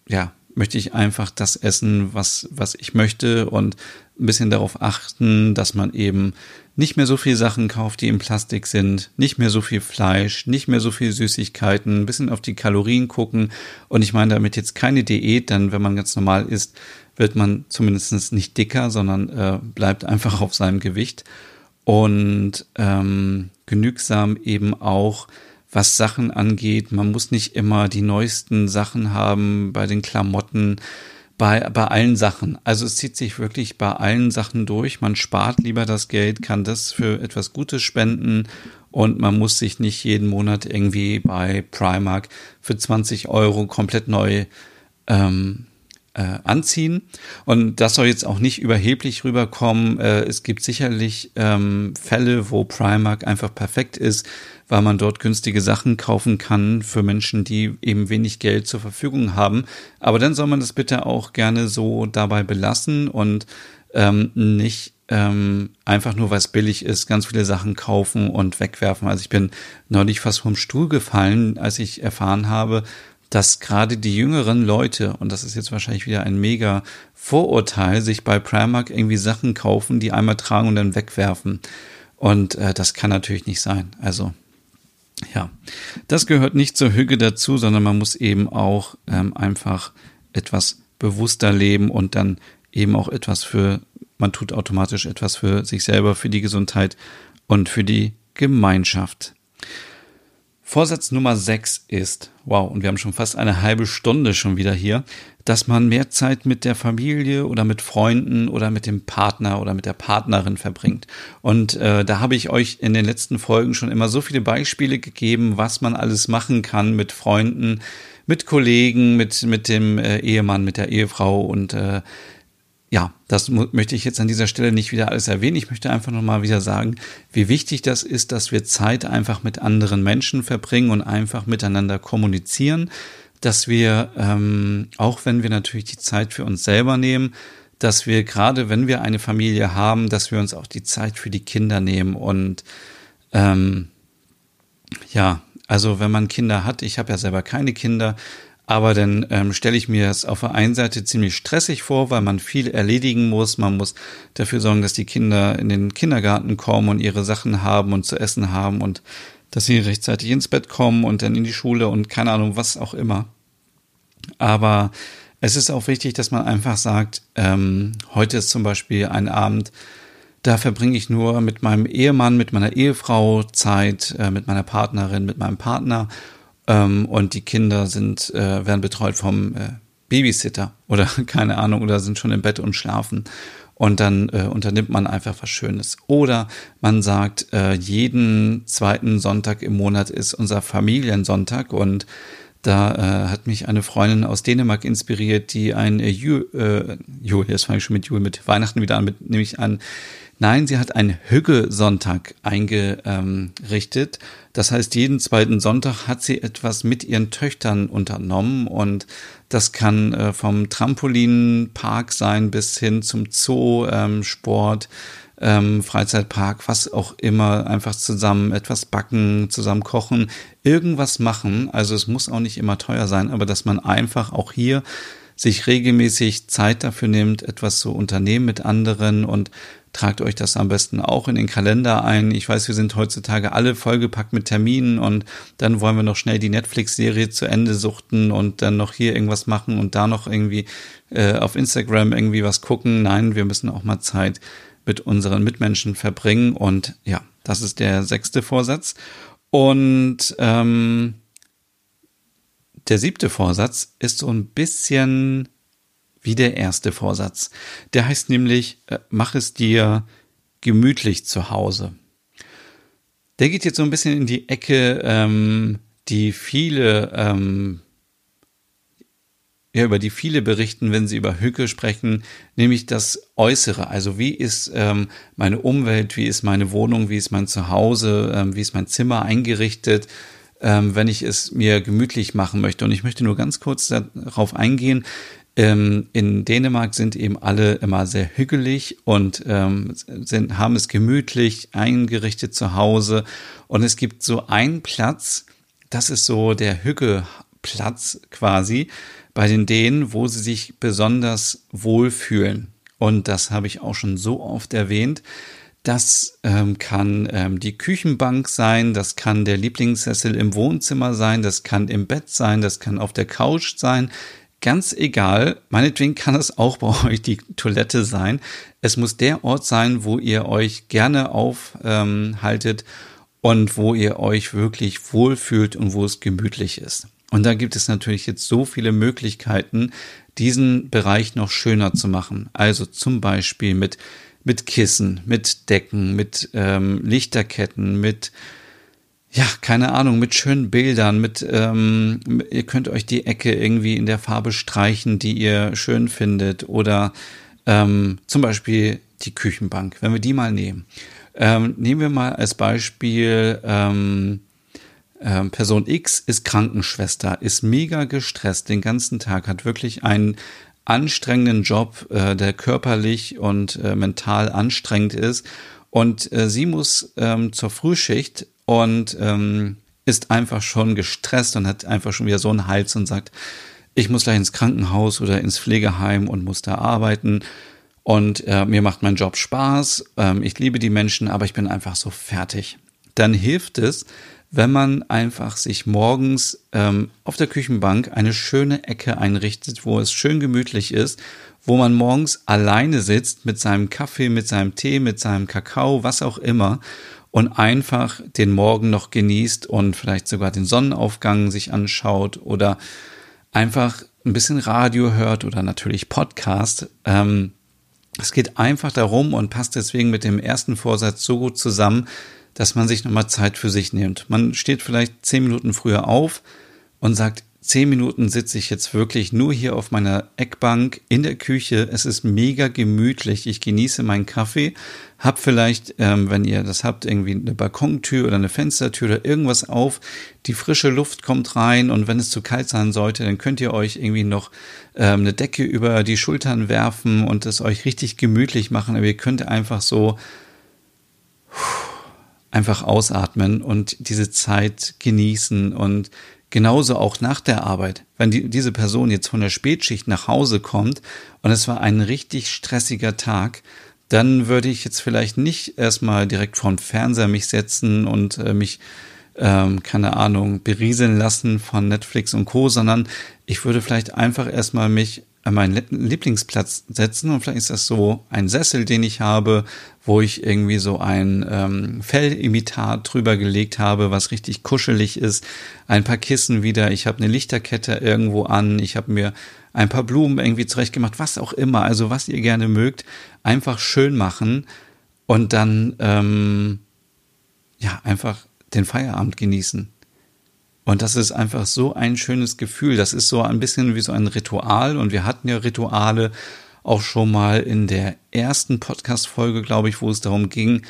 ja möchte ich einfach das essen, was was ich möchte und ein bisschen darauf achten, dass man eben nicht mehr so viel Sachen kauft, die in Plastik sind, nicht mehr so viel Fleisch, nicht mehr so viel Süßigkeiten, ein bisschen auf die Kalorien gucken. Und ich meine damit jetzt keine Diät, denn wenn man ganz normal isst, wird man zumindest nicht dicker, sondern äh, bleibt einfach auf seinem Gewicht. Und ähm, genügsam eben auch, was Sachen angeht. Man muss nicht immer die neuesten Sachen haben bei den Klamotten bei, bei allen Sachen. Also es zieht sich wirklich bei allen Sachen durch. Man spart lieber das Geld, kann das für etwas Gutes spenden und man muss sich nicht jeden Monat irgendwie bei Primark für 20 Euro komplett neu ähm, äh, anziehen. Und das soll jetzt auch nicht überheblich rüberkommen. Äh, es gibt sicherlich ähm, Fälle, wo Primark einfach perfekt ist, weil man dort günstige Sachen kaufen kann für Menschen, die eben wenig Geld zur Verfügung haben. Aber dann soll man das bitte auch gerne so dabei belassen und ähm, nicht ähm, einfach nur, weil es billig ist, ganz viele Sachen kaufen und wegwerfen. Also ich bin neulich fast vom Stuhl gefallen, als ich erfahren habe, dass gerade die jüngeren Leute, und das ist jetzt wahrscheinlich wieder ein mega Vorurteil, sich bei Primark irgendwie Sachen kaufen, die einmal tragen und dann wegwerfen. Und äh, das kann natürlich nicht sein. Also ja, das gehört nicht zur Hüge dazu, sondern man muss eben auch ähm, einfach etwas bewusster leben und dann eben auch etwas für, man tut automatisch etwas für sich selber, für die Gesundheit und für die Gemeinschaft. Vorsatz Nummer 6 ist, wow, und wir haben schon fast eine halbe Stunde schon wieder hier, dass man mehr Zeit mit der Familie oder mit Freunden oder mit dem Partner oder mit der Partnerin verbringt. Und äh, da habe ich euch in den letzten Folgen schon immer so viele Beispiele gegeben, was man alles machen kann mit Freunden, mit Kollegen, mit, mit dem äh, Ehemann, mit der Ehefrau und äh, ja, das möchte ich jetzt an dieser Stelle nicht wieder alles erwähnen. Ich möchte einfach nochmal wieder sagen, wie wichtig das ist, dass wir Zeit einfach mit anderen Menschen verbringen und einfach miteinander kommunizieren, dass wir, ähm, auch wenn wir natürlich die Zeit für uns selber nehmen, dass wir gerade, wenn wir eine Familie haben, dass wir uns auch die Zeit für die Kinder nehmen und ähm, ja, also wenn man Kinder hat, ich habe ja selber keine Kinder, aber dann ähm, stelle ich mir es auf der einen Seite ziemlich stressig vor, weil man viel erledigen muss. Man muss dafür sorgen, dass die Kinder in den Kindergarten kommen und ihre Sachen haben und zu essen haben und dass sie rechtzeitig ins Bett kommen und dann in die Schule und keine Ahnung, was auch immer. Aber es ist auch wichtig, dass man einfach sagt, ähm, heute ist zum Beispiel ein Abend, da verbringe ich nur mit meinem Ehemann, mit meiner Ehefrau Zeit, äh, mit meiner Partnerin, mit meinem Partner ähm, und die Kinder sind äh, werden betreut vom äh, Babysitter oder [LAUGHS] keine Ahnung oder sind schon im Bett und schlafen und dann äh, unternimmt man einfach was Schönes. Oder man sagt, äh, jeden zweiten Sonntag im Monat ist unser Familiensonntag und da äh, hat mich eine Freundin aus Dänemark inspiriert, die ein äh, Ju, äh, Ju, jetzt fange ich schon mit Jul, mit Weihnachten wieder an, mit, nämlich ein Nein, sie hat einen Hügge-Sonntag eingerichtet. Das heißt, jeden zweiten Sonntag hat sie etwas mit ihren Töchtern unternommen und das kann äh, vom Trampolinpark sein bis hin zum Zoo, ähm, Sport, ähm, Freizeitpark, was auch immer, einfach zusammen etwas backen, zusammen kochen, irgendwas machen. Also es muss auch nicht immer teuer sein, aber dass man einfach auch hier sich regelmäßig Zeit dafür nimmt, etwas zu unternehmen mit anderen und tragt euch das am besten auch in den Kalender ein. Ich weiß, wir sind heutzutage alle vollgepackt mit Terminen und dann wollen wir noch schnell die Netflix-Serie zu Ende suchten und dann noch hier irgendwas machen und da noch irgendwie äh, auf Instagram irgendwie was gucken. Nein, wir müssen auch mal Zeit mit unseren Mitmenschen verbringen und ja, das ist der sechste Vorsatz. Und ähm, der siebte Vorsatz ist so ein bisschen wie der erste Vorsatz. Der heißt nämlich, äh, mach es dir gemütlich zu Hause. Der geht jetzt so ein bisschen in die Ecke, ähm, die viele, ähm, ja, über die viele berichten, wenn sie über Hücke sprechen, nämlich das Äußere. Also wie ist ähm, meine Umwelt, wie ist meine Wohnung, wie ist mein Zuhause, ähm, wie ist mein Zimmer eingerichtet, ähm, wenn ich es mir gemütlich machen möchte. Und ich möchte nur ganz kurz darauf eingehen. Ähm, in Dänemark sind eben alle immer sehr hügelig und ähm, sind, haben es gemütlich eingerichtet zu Hause. Und es gibt so einen Platz, das ist so der Hügge-Platz quasi bei den Dänen, wo sie sich besonders wohlfühlen. Und das habe ich auch schon so oft erwähnt. Das ähm, kann ähm, die Küchenbank sein, das kann der Lieblingssessel im Wohnzimmer sein, das kann im Bett sein, das kann auf der Couch sein, Ganz egal, meinetwegen kann es auch bei [LAUGHS] euch die Toilette sein. Es muss der Ort sein, wo ihr euch gerne aufhaltet ähm, und wo ihr euch wirklich wohlfühlt und wo es gemütlich ist. Und da gibt es natürlich jetzt so viele Möglichkeiten, diesen Bereich noch schöner zu machen. Also zum Beispiel mit, mit Kissen, mit Decken, mit ähm, Lichterketten, mit ja, keine Ahnung, mit schönen Bildern, mit, ähm, ihr könnt euch die Ecke irgendwie in der Farbe streichen, die ihr schön findet, oder ähm, zum Beispiel die Küchenbank, wenn wir die mal nehmen. Ähm, nehmen wir mal als Beispiel, ähm, Person X ist Krankenschwester, ist mega gestresst den ganzen Tag, hat wirklich einen anstrengenden Job, äh, der körperlich und äh, mental anstrengend ist. Und äh, sie muss ähm, zur Frühschicht und ähm, ist einfach schon gestresst und hat einfach schon wieder so einen Hals und sagt, ich muss gleich ins Krankenhaus oder ins Pflegeheim und muss da arbeiten. Und äh, mir macht mein Job Spaß, ähm, ich liebe die Menschen, aber ich bin einfach so fertig. Dann hilft es, wenn man einfach sich morgens ähm, auf der Küchenbank eine schöne Ecke einrichtet, wo es schön gemütlich ist, wo man morgens alleine sitzt mit seinem Kaffee, mit seinem Tee, mit seinem Kakao, was auch immer und einfach den Morgen noch genießt und vielleicht sogar den Sonnenaufgang sich anschaut oder einfach ein bisschen Radio hört oder natürlich Podcast. Ähm, es geht einfach darum und passt deswegen mit dem ersten Vorsatz so gut zusammen, dass man sich nochmal Zeit für sich nimmt. Man steht vielleicht zehn Minuten früher auf und sagt, zehn Minuten sitze ich jetzt wirklich nur hier auf meiner Eckbank in der Küche. Es ist mega gemütlich. Ich genieße meinen Kaffee. Hab vielleicht, ähm, wenn ihr das habt, irgendwie eine Balkontür oder eine Fenstertür oder irgendwas auf. Die frische Luft kommt rein und wenn es zu kalt sein sollte, dann könnt ihr euch irgendwie noch ähm, eine Decke über die Schultern werfen und es euch richtig gemütlich machen. Aber ihr könnt einfach so einfach ausatmen und diese Zeit genießen und Genauso auch nach der Arbeit. Wenn die, diese Person jetzt von der Spätschicht nach Hause kommt und es war ein richtig stressiger Tag, dann würde ich jetzt vielleicht nicht erstmal direkt vorm Fernseher mich setzen und äh, mich, ähm, keine Ahnung, berieseln lassen von Netflix und Co., sondern ich würde vielleicht einfach erstmal mich an meinen Lieblingsplatz setzen und vielleicht ist das so ein Sessel, den ich habe, wo ich irgendwie so ein ähm, Fellimitat drüber gelegt habe, was richtig kuschelig ist, ein paar Kissen wieder, ich habe eine Lichterkette irgendwo an, ich habe mir ein paar Blumen irgendwie zurechtgemacht, was auch immer, also was ihr gerne mögt, einfach schön machen und dann ähm, ja einfach den Feierabend genießen. Und das ist einfach so ein schönes Gefühl. Das ist so ein bisschen wie so ein Ritual. Und wir hatten ja Rituale auch schon mal in der ersten Podcast-Folge, glaube ich, wo es darum ging,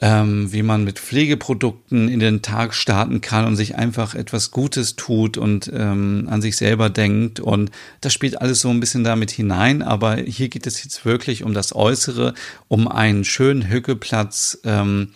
ähm, wie man mit Pflegeprodukten in den Tag starten kann und sich einfach etwas Gutes tut und ähm, an sich selber denkt. Und das spielt alles so ein bisschen damit hinein. Aber hier geht es jetzt wirklich um das Äußere, um einen schönen Hückeplatz. Ähm,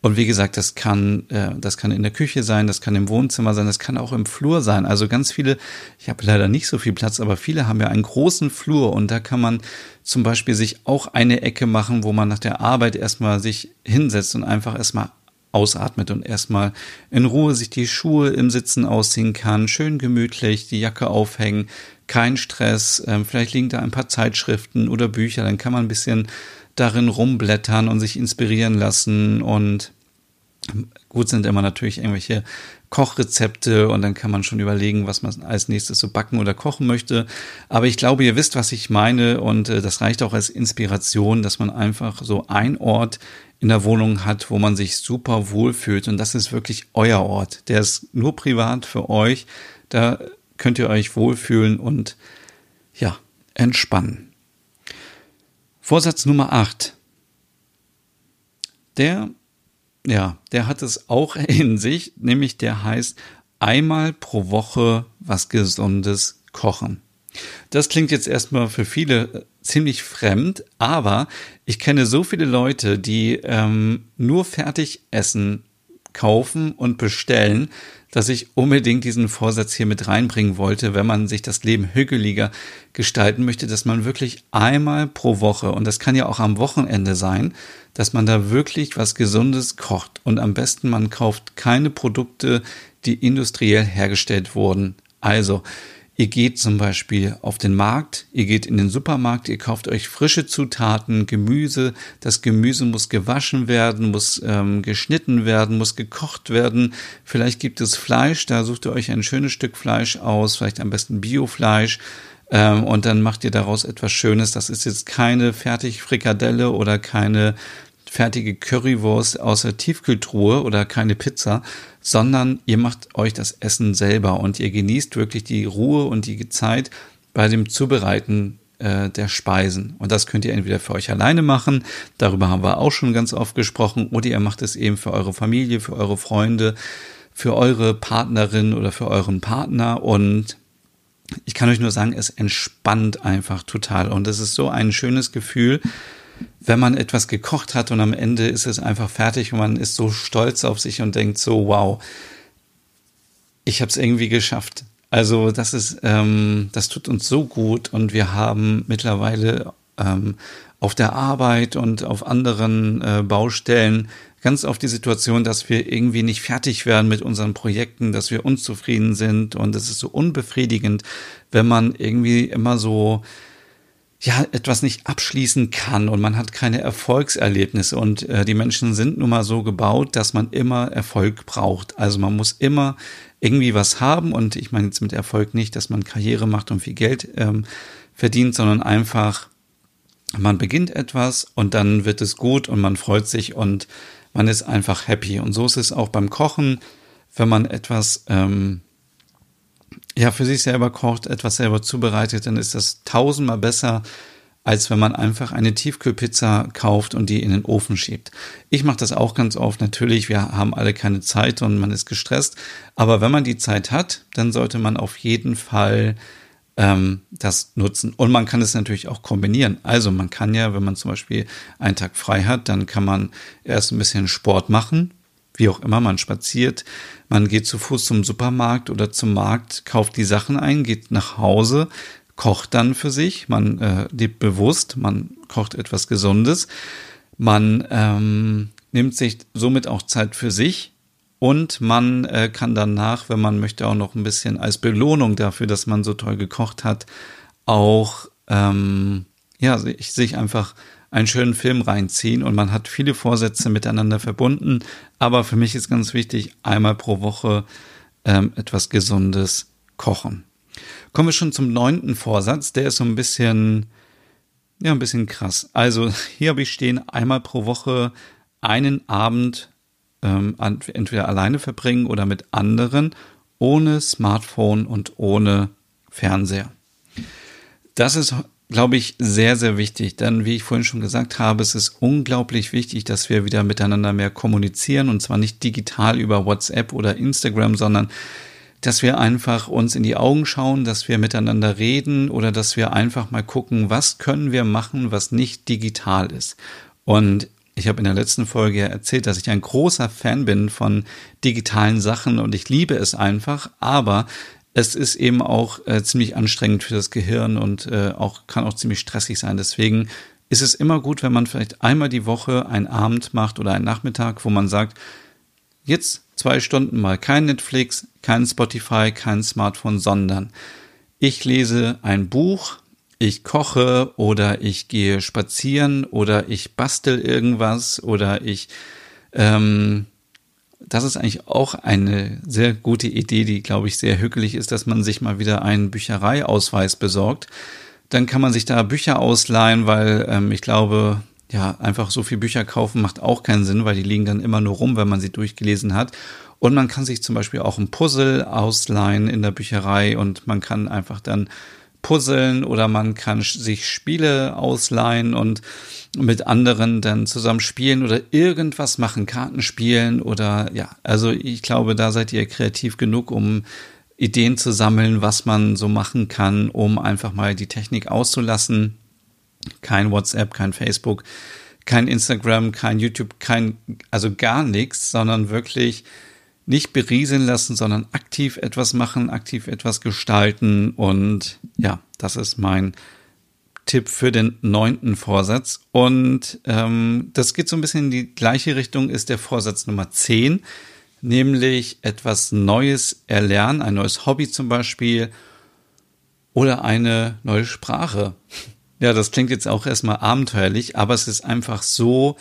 und wie gesagt, das kann, äh, das kann in der Küche sein, das kann im Wohnzimmer sein, das kann auch im Flur sein. Also ganz viele, ich habe leider nicht so viel Platz, aber viele haben ja einen großen Flur und da kann man zum Beispiel sich auch eine Ecke machen, wo man nach der Arbeit erstmal sich hinsetzt und einfach erstmal ausatmet und erstmal in Ruhe sich die Schuhe im Sitzen ausziehen kann, schön gemütlich die Jacke aufhängen, kein Stress, ähm, vielleicht liegen da ein paar Zeitschriften oder Bücher, dann kann man ein bisschen darin rumblättern und sich inspirieren lassen und gut sind immer natürlich irgendwelche Kochrezepte und dann kann man schon überlegen, was man als nächstes so backen oder kochen möchte. Aber ich glaube, ihr wisst, was ich meine und äh, das reicht auch als Inspiration, dass man einfach so ein Ort in der Wohnung hat, wo man sich super wohlfühlt und das ist wirklich euer Ort. Der ist nur privat für euch. Da könnt ihr euch wohlfühlen und ja, entspannen. Vorsatz Nummer 8. Der, ja, der hat es auch [LAUGHS] in sich, nämlich der heißt einmal pro Woche was Gesundes kochen. Das klingt jetzt erstmal für viele äh, ziemlich fremd, aber ich kenne so viele Leute, die ähm, nur Fertigessen kaufen und bestellen, dass ich unbedingt diesen Vorsatz hier mit reinbringen wollte, wenn man sich das Leben hügeliger gestalten möchte, dass man wirklich einmal pro Woche, und das kann ja auch am Wochenende sein, dass man da wirklich was Gesundes kocht. Und am besten man kauft keine Produkte, die industriell hergestellt wurden. Also, Ihr geht zum Beispiel auf den Markt, ihr geht in den Supermarkt, ihr kauft euch frische Zutaten, Gemüse. Das Gemüse muss gewaschen werden, muss ähm, geschnitten werden, muss gekocht werden. Vielleicht gibt es Fleisch, da sucht ihr euch ein schönes Stück Fleisch aus, vielleicht am besten Biofleisch. Ähm, und dann macht ihr daraus etwas Schönes. Das ist jetzt keine fertig Frikadelle oder keine fertige Currywurst aus der Tiefkühltruhe oder keine Pizza, sondern ihr macht euch das Essen selber und ihr genießt wirklich die Ruhe und die Zeit bei dem Zubereiten äh, der Speisen. Und das könnt ihr entweder für euch alleine machen, darüber haben wir auch schon ganz oft gesprochen, oder ihr macht es eben für eure Familie, für eure Freunde, für eure Partnerin oder für euren Partner und ich kann euch nur sagen, es entspannt einfach total und es ist so ein schönes Gefühl, wenn man etwas gekocht hat und am Ende ist es einfach fertig und man ist so stolz auf sich und denkt so, wow, ich habe es irgendwie geschafft. Also das ist, ähm, das tut uns so gut und wir haben mittlerweile ähm, auf der Arbeit und auf anderen äh, Baustellen ganz oft die Situation, dass wir irgendwie nicht fertig werden mit unseren Projekten, dass wir unzufrieden sind und es ist so unbefriedigend, wenn man irgendwie immer so ja, etwas nicht abschließen kann und man hat keine Erfolgserlebnisse und äh, die Menschen sind nun mal so gebaut, dass man immer Erfolg braucht. Also man muss immer irgendwie was haben und ich meine jetzt mit Erfolg nicht, dass man Karriere macht und viel Geld ähm, verdient, sondern einfach man beginnt etwas und dann wird es gut und man freut sich und man ist einfach happy. Und so ist es auch beim Kochen, wenn man etwas ähm, ja für sich selber kocht, etwas selber zubereitet, dann ist das tausendmal besser, als wenn man einfach eine Tiefkühlpizza kauft und die in den Ofen schiebt. Ich mache das auch ganz oft. Natürlich, wir haben alle keine Zeit und man ist gestresst. Aber wenn man die Zeit hat, dann sollte man auf jeden Fall ähm, das nutzen. Und man kann es natürlich auch kombinieren. Also man kann ja, wenn man zum Beispiel einen Tag frei hat, dann kann man erst ein bisschen Sport machen, wie auch immer, man spaziert, man geht zu Fuß zum Supermarkt oder zum Markt, kauft die Sachen ein, geht nach Hause, kocht dann für sich, man äh, lebt bewusst, man kocht etwas Gesundes, man ähm, nimmt sich somit auch Zeit für sich und man äh, kann danach, wenn man möchte, auch noch ein bisschen als Belohnung dafür, dass man so toll gekocht hat, auch ähm, ja, sich, sich einfach einen schönen Film reinziehen und man hat viele Vorsätze miteinander verbunden. Aber für mich ist ganz wichtig, einmal pro Woche ähm, etwas Gesundes kochen. Kommen wir schon zum neunten Vorsatz. Der ist so ein bisschen, ja, ein bisschen krass. Also hier habe ich stehen, einmal pro Woche einen Abend ähm, entweder alleine verbringen oder mit anderen, ohne Smartphone und ohne Fernseher. Das ist, glaube ich, sehr, sehr wichtig, denn wie ich vorhin schon gesagt habe, es ist unglaublich wichtig, dass wir wieder miteinander mehr kommunizieren. Und zwar nicht digital über WhatsApp oder Instagram, sondern dass wir einfach uns in die Augen schauen, dass wir miteinander reden oder dass wir einfach mal gucken, was können wir machen, was nicht digital ist. Und ich habe in der letzten Folge erzählt, dass ich ein großer Fan bin von digitalen Sachen und ich liebe es einfach, aber es ist eben auch äh, ziemlich anstrengend für das Gehirn und äh, auch kann auch ziemlich stressig sein. Deswegen ist es immer gut, wenn man vielleicht einmal die Woche einen Abend macht oder einen Nachmittag, wo man sagt, jetzt zwei Stunden mal kein Netflix, kein Spotify, kein Smartphone, sondern ich lese ein Buch, ich koche oder ich gehe spazieren oder ich bastel irgendwas oder ich, ähm, das ist eigentlich auch eine sehr gute Idee, die, glaube ich, sehr hückelig ist, dass man sich mal wieder einen Büchereiausweis besorgt. Dann kann man sich da Bücher ausleihen, weil ähm, ich glaube, ja, einfach so viel Bücher kaufen macht auch keinen Sinn, weil die liegen dann immer nur rum, wenn man sie durchgelesen hat. Und man kann sich zum Beispiel auch ein Puzzle ausleihen in der Bücherei und man kann einfach dann puzzeln oder man kann sich Spiele ausleihen und mit anderen dann zusammen spielen oder irgendwas machen, Karten spielen oder ja, also ich glaube, da seid ihr kreativ genug, um Ideen zu sammeln, was man so machen kann, um einfach mal die Technik auszulassen. Kein WhatsApp, kein Facebook, kein Instagram, kein YouTube, kein, also gar nichts, sondern wirklich nicht berieseln lassen, sondern aktiv etwas machen, aktiv etwas gestalten. Und ja, das ist mein Tipp für den neunten Vorsatz. Und ähm, das geht so ein bisschen in die gleiche Richtung, ist der Vorsatz Nummer 10, nämlich etwas Neues erlernen, ein neues Hobby zum Beispiel oder eine neue Sprache. Ja, das klingt jetzt auch erstmal abenteuerlich, aber es ist einfach so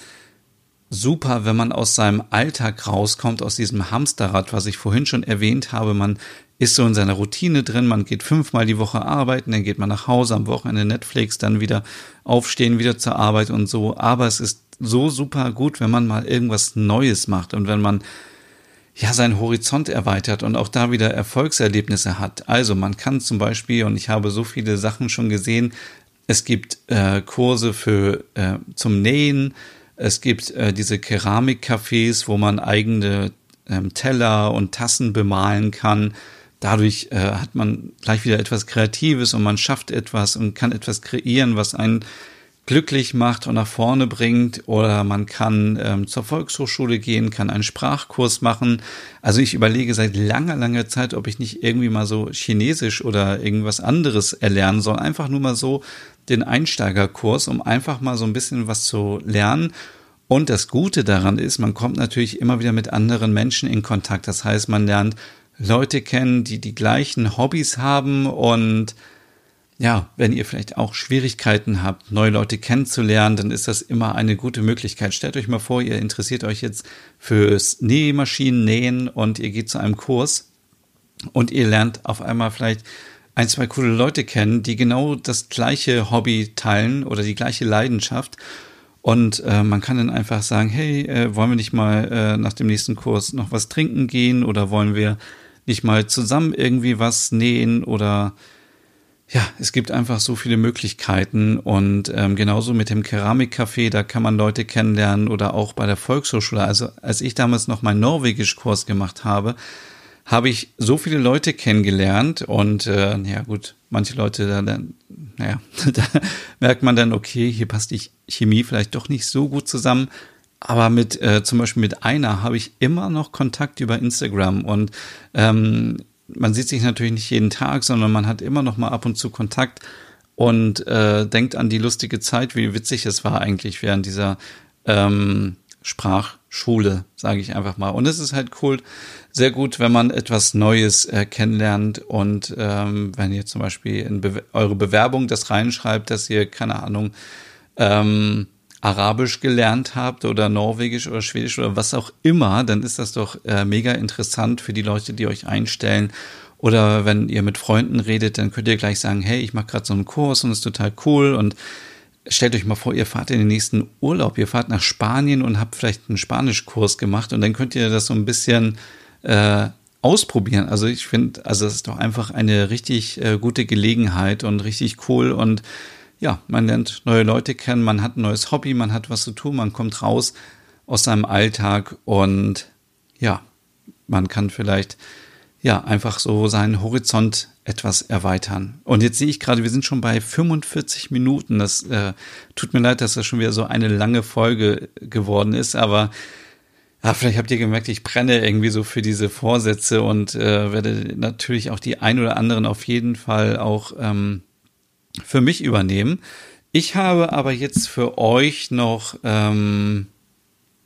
super, wenn man aus seinem Alltag rauskommt, aus diesem Hamsterrad, was ich vorhin schon erwähnt habe. Man ist so in seiner Routine drin, man geht fünfmal die Woche arbeiten, dann geht man nach Hause, am Wochenende Netflix, dann wieder aufstehen, wieder zur Arbeit und so. Aber es ist so super gut, wenn man mal irgendwas Neues macht und wenn man ja seinen Horizont erweitert und auch da wieder Erfolgserlebnisse hat. Also man kann zum Beispiel, und ich habe so viele Sachen schon gesehen, es gibt äh, Kurse für äh, zum Nähen, es gibt äh, diese Keramikcafés, wo man eigene ähm, Teller und Tassen bemalen kann. Dadurch äh, hat man gleich wieder etwas Kreatives und man schafft etwas und kann etwas kreieren, was einen glücklich macht und nach vorne bringt. Oder man kann ähm, zur Volkshochschule gehen, kann einen Sprachkurs machen. Also ich überlege seit langer, langer Zeit, ob ich nicht irgendwie mal so Chinesisch oder irgendwas anderes erlernen soll. Einfach nur mal so den Einsteigerkurs, um einfach mal so ein bisschen was zu lernen. Und das Gute daran ist, man kommt natürlich immer wieder mit anderen Menschen in Kontakt. Das heißt, man lernt Leute kennen, die die gleichen Hobbys haben und ja, wenn ihr vielleicht auch Schwierigkeiten habt, neue Leute kennenzulernen, dann ist das immer eine gute Möglichkeit. Stellt euch mal vor, ihr interessiert euch jetzt fürs Nähmaschinen nähen und ihr geht zu einem Kurs und ihr lernt auf einmal vielleicht ein, zwei coole Leute kennen, die genau das gleiche Hobby teilen oder die gleiche Leidenschaft. Und äh, man kann dann einfach sagen, hey, äh, wollen wir nicht mal äh, nach dem nächsten Kurs noch was trinken gehen oder wollen wir nicht mal zusammen irgendwie was nähen oder ja, es gibt einfach so viele Möglichkeiten und ähm, genauso mit dem Keramikcafé, da kann man Leute kennenlernen oder auch bei der Volkshochschule. Also als ich damals noch meinen Norwegisch-Kurs gemacht habe, habe ich so viele Leute kennengelernt und äh, ja gut, manche Leute da dann, naja, [LAUGHS] da merkt man dann, okay, hier passt die Chemie vielleicht doch nicht so gut zusammen. Aber mit äh, zum Beispiel mit einer habe ich immer noch Kontakt über Instagram und ähm, man sieht sich natürlich nicht jeden Tag, sondern man hat immer noch mal ab und zu Kontakt und äh, denkt an die lustige Zeit, wie witzig es war eigentlich während dieser ähm, Sprachschule, sage ich einfach mal. Und es ist halt cool, sehr gut, wenn man etwas Neues äh, kennenlernt und ähm, wenn ihr zum Beispiel in Be eure Bewerbung das reinschreibt, dass ihr keine Ahnung ähm, Arabisch gelernt habt oder Norwegisch oder Schwedisch oder was auch immer, dann ist das doch äh, mega interessant für die Leute, die euch einstellen. Oder wenn ihr mit Freunden redet, dann könnt ihr gleich sagen, hey, ich mache gerade so einen Kurs und ist total cool und stellt euch mal vor, ihr fahrt in den nächsten Urlaub, ihr fahrt nach Spanien und habt vielleicht einen Spanischkurs gemacht und dann könnt ihr das so ein bisschen äh, ausprobieren. Also ich finde, also es ist doch einfach eine richtig äh, gute Gelegenheit und richtig cool und ja, man lernt neue Leute kennen, man hat ein neues Hobby, man hat was zu tun, man kommt raus aus seinem Alltag und ja, man kann vielleicht ja einfach so seinen Horizont etwas erweitern. Und jetzt sehe ich gerade, wir sind schon bei 45 Minuten. Das äh, tut mir leid, dass das schon wieder so eine lange Folge geworden ist, aber ja, vielleicht habt ihr gemerkt, ich brenne irgendwie so für diese Vorsätze und äh, werde natürlich auch die ein oder anderen auf jeden Fall auch ähm, für mich übernehmen. Ich habe aber jetzt für euch noch, ähm,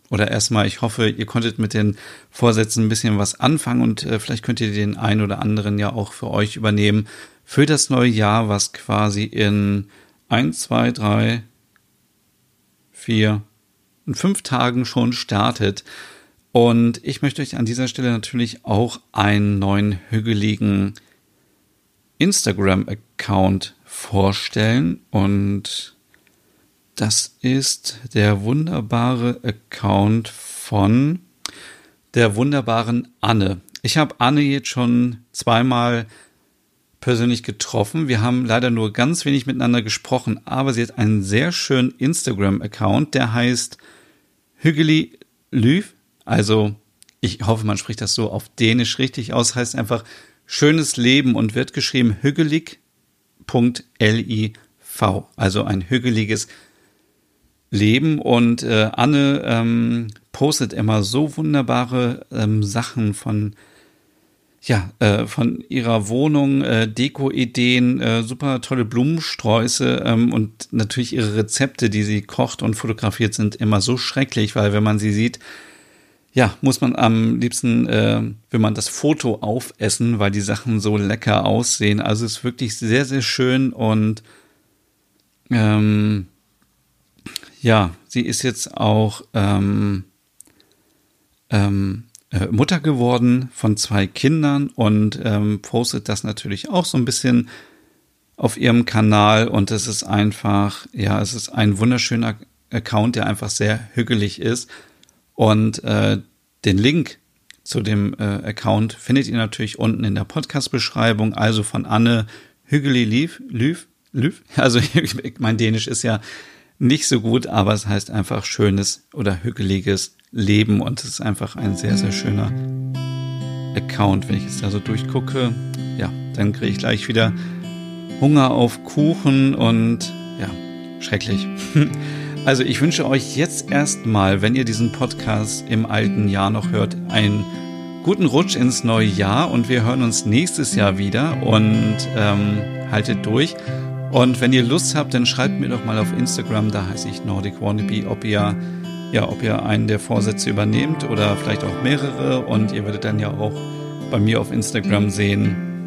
oder erstmal, ich hoffe, ihr konntet mit den Vorsätzen ein bisschen was anfangen und äh, vielleicht könnt ihr den einen oder anderen ja auch für euch übernehmen für das neue Jahr, was quasi in eins, zwei, drei, vier und fünf Tagen schon startet. Und ich möchte euch an dieser Stelle natürlich auch einen neuen hügeligen Instagram-Account vorstellen und das ist der wunderbare Account von der wunderbaren Anne. Ich habe Anne jetzt schon zweimal persönlich getroffen. Wir haben leider nur ganz wenig miteinander gesprochen, aber sie hat einen sehr schönen Instagram-Account, der heißt Hügeli Lüv. Also, ich hoffe, man spricht das so auf Dänisch richtig aus, heißt einfach schönes Leben und wird geschrieben hügelig hügelig.liv, also ein hügeliges Leben. Und äh, Anne ähm, postet immer so wunderbare ähm, Sachen von ja, äh, von ihrer Wohnung, äh, Deko-Ideen, äh, super tolle Blumensträuße ähm, und natürlich ihre Rezepte, die sie kocht und fotografiert, sind immer so schrecklich, weil wenn man sie sieht, ja, muss man am liebsten, äh, wenn man das Foto aufessen, weil die Sachen so lecker aussehen. Also es ist wirklich sehr, sehr schön und ähm, ja, sie ist jetzt auch ähm, ähm, äh, Mutter geworden von zwei Kindern und ähm, postet das natürlich auch so ein bisschen auf ihrem Kanal und es ist einfach, ja, es ist ein wunderschöner Account, der einfach sehr hügelig ist und äh, den Link zu dem äh, Account findet ihr natürlich unten in der Podcast-Beschreibung. Also von Anne Hügeli Lief, Lüf, Lüf. [LAUGHS] Also mein Dänisch ist ja nicht so gut, aber es heißt einfach schönes oder hügeliges Leben und es ist einfach ein sehr, sehr schöner Account. Wenn ich jetzt da so durchgucke, ja, dann kriege ich gleich wieder Hunger auf Kuchen und ja, schrecklich. [LAUGHS] Also ich wünsche euch jetzt erstmal, wenn ihr diesen Podcast im alten Jahr noch hört, einen guten Rutsch ins neue Jahr und wir hören uns nächstes Jahr wieder und ähm, haltet durch. Und wenn ihr Lust habt, dann schreibt mir doch mal auf Instagram, da heiße ich Nordic Wannabe, ob ihr ja, ob ihr einen der Vorsätze übernehmt oder vielleicht auch mehrere und ihr werdet dann ja auch bei mir auf Instagram sehen,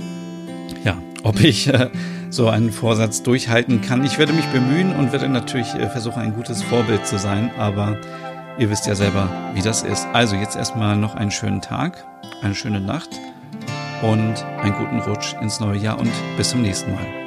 ja, ob ich äh, so einen Vorsatz durchhalten kann. Ich werde mich bemühen und werde natürlich äh, versuchen, ein gutes Vorbild zu sein, aber ihr wisst ja selber, wie das ist. Also jetzt erstmal noch einen schönen Tag, eine schöne Nacht und einen guten Rutsch ins neue Jahr und bis zum nächsten Mal.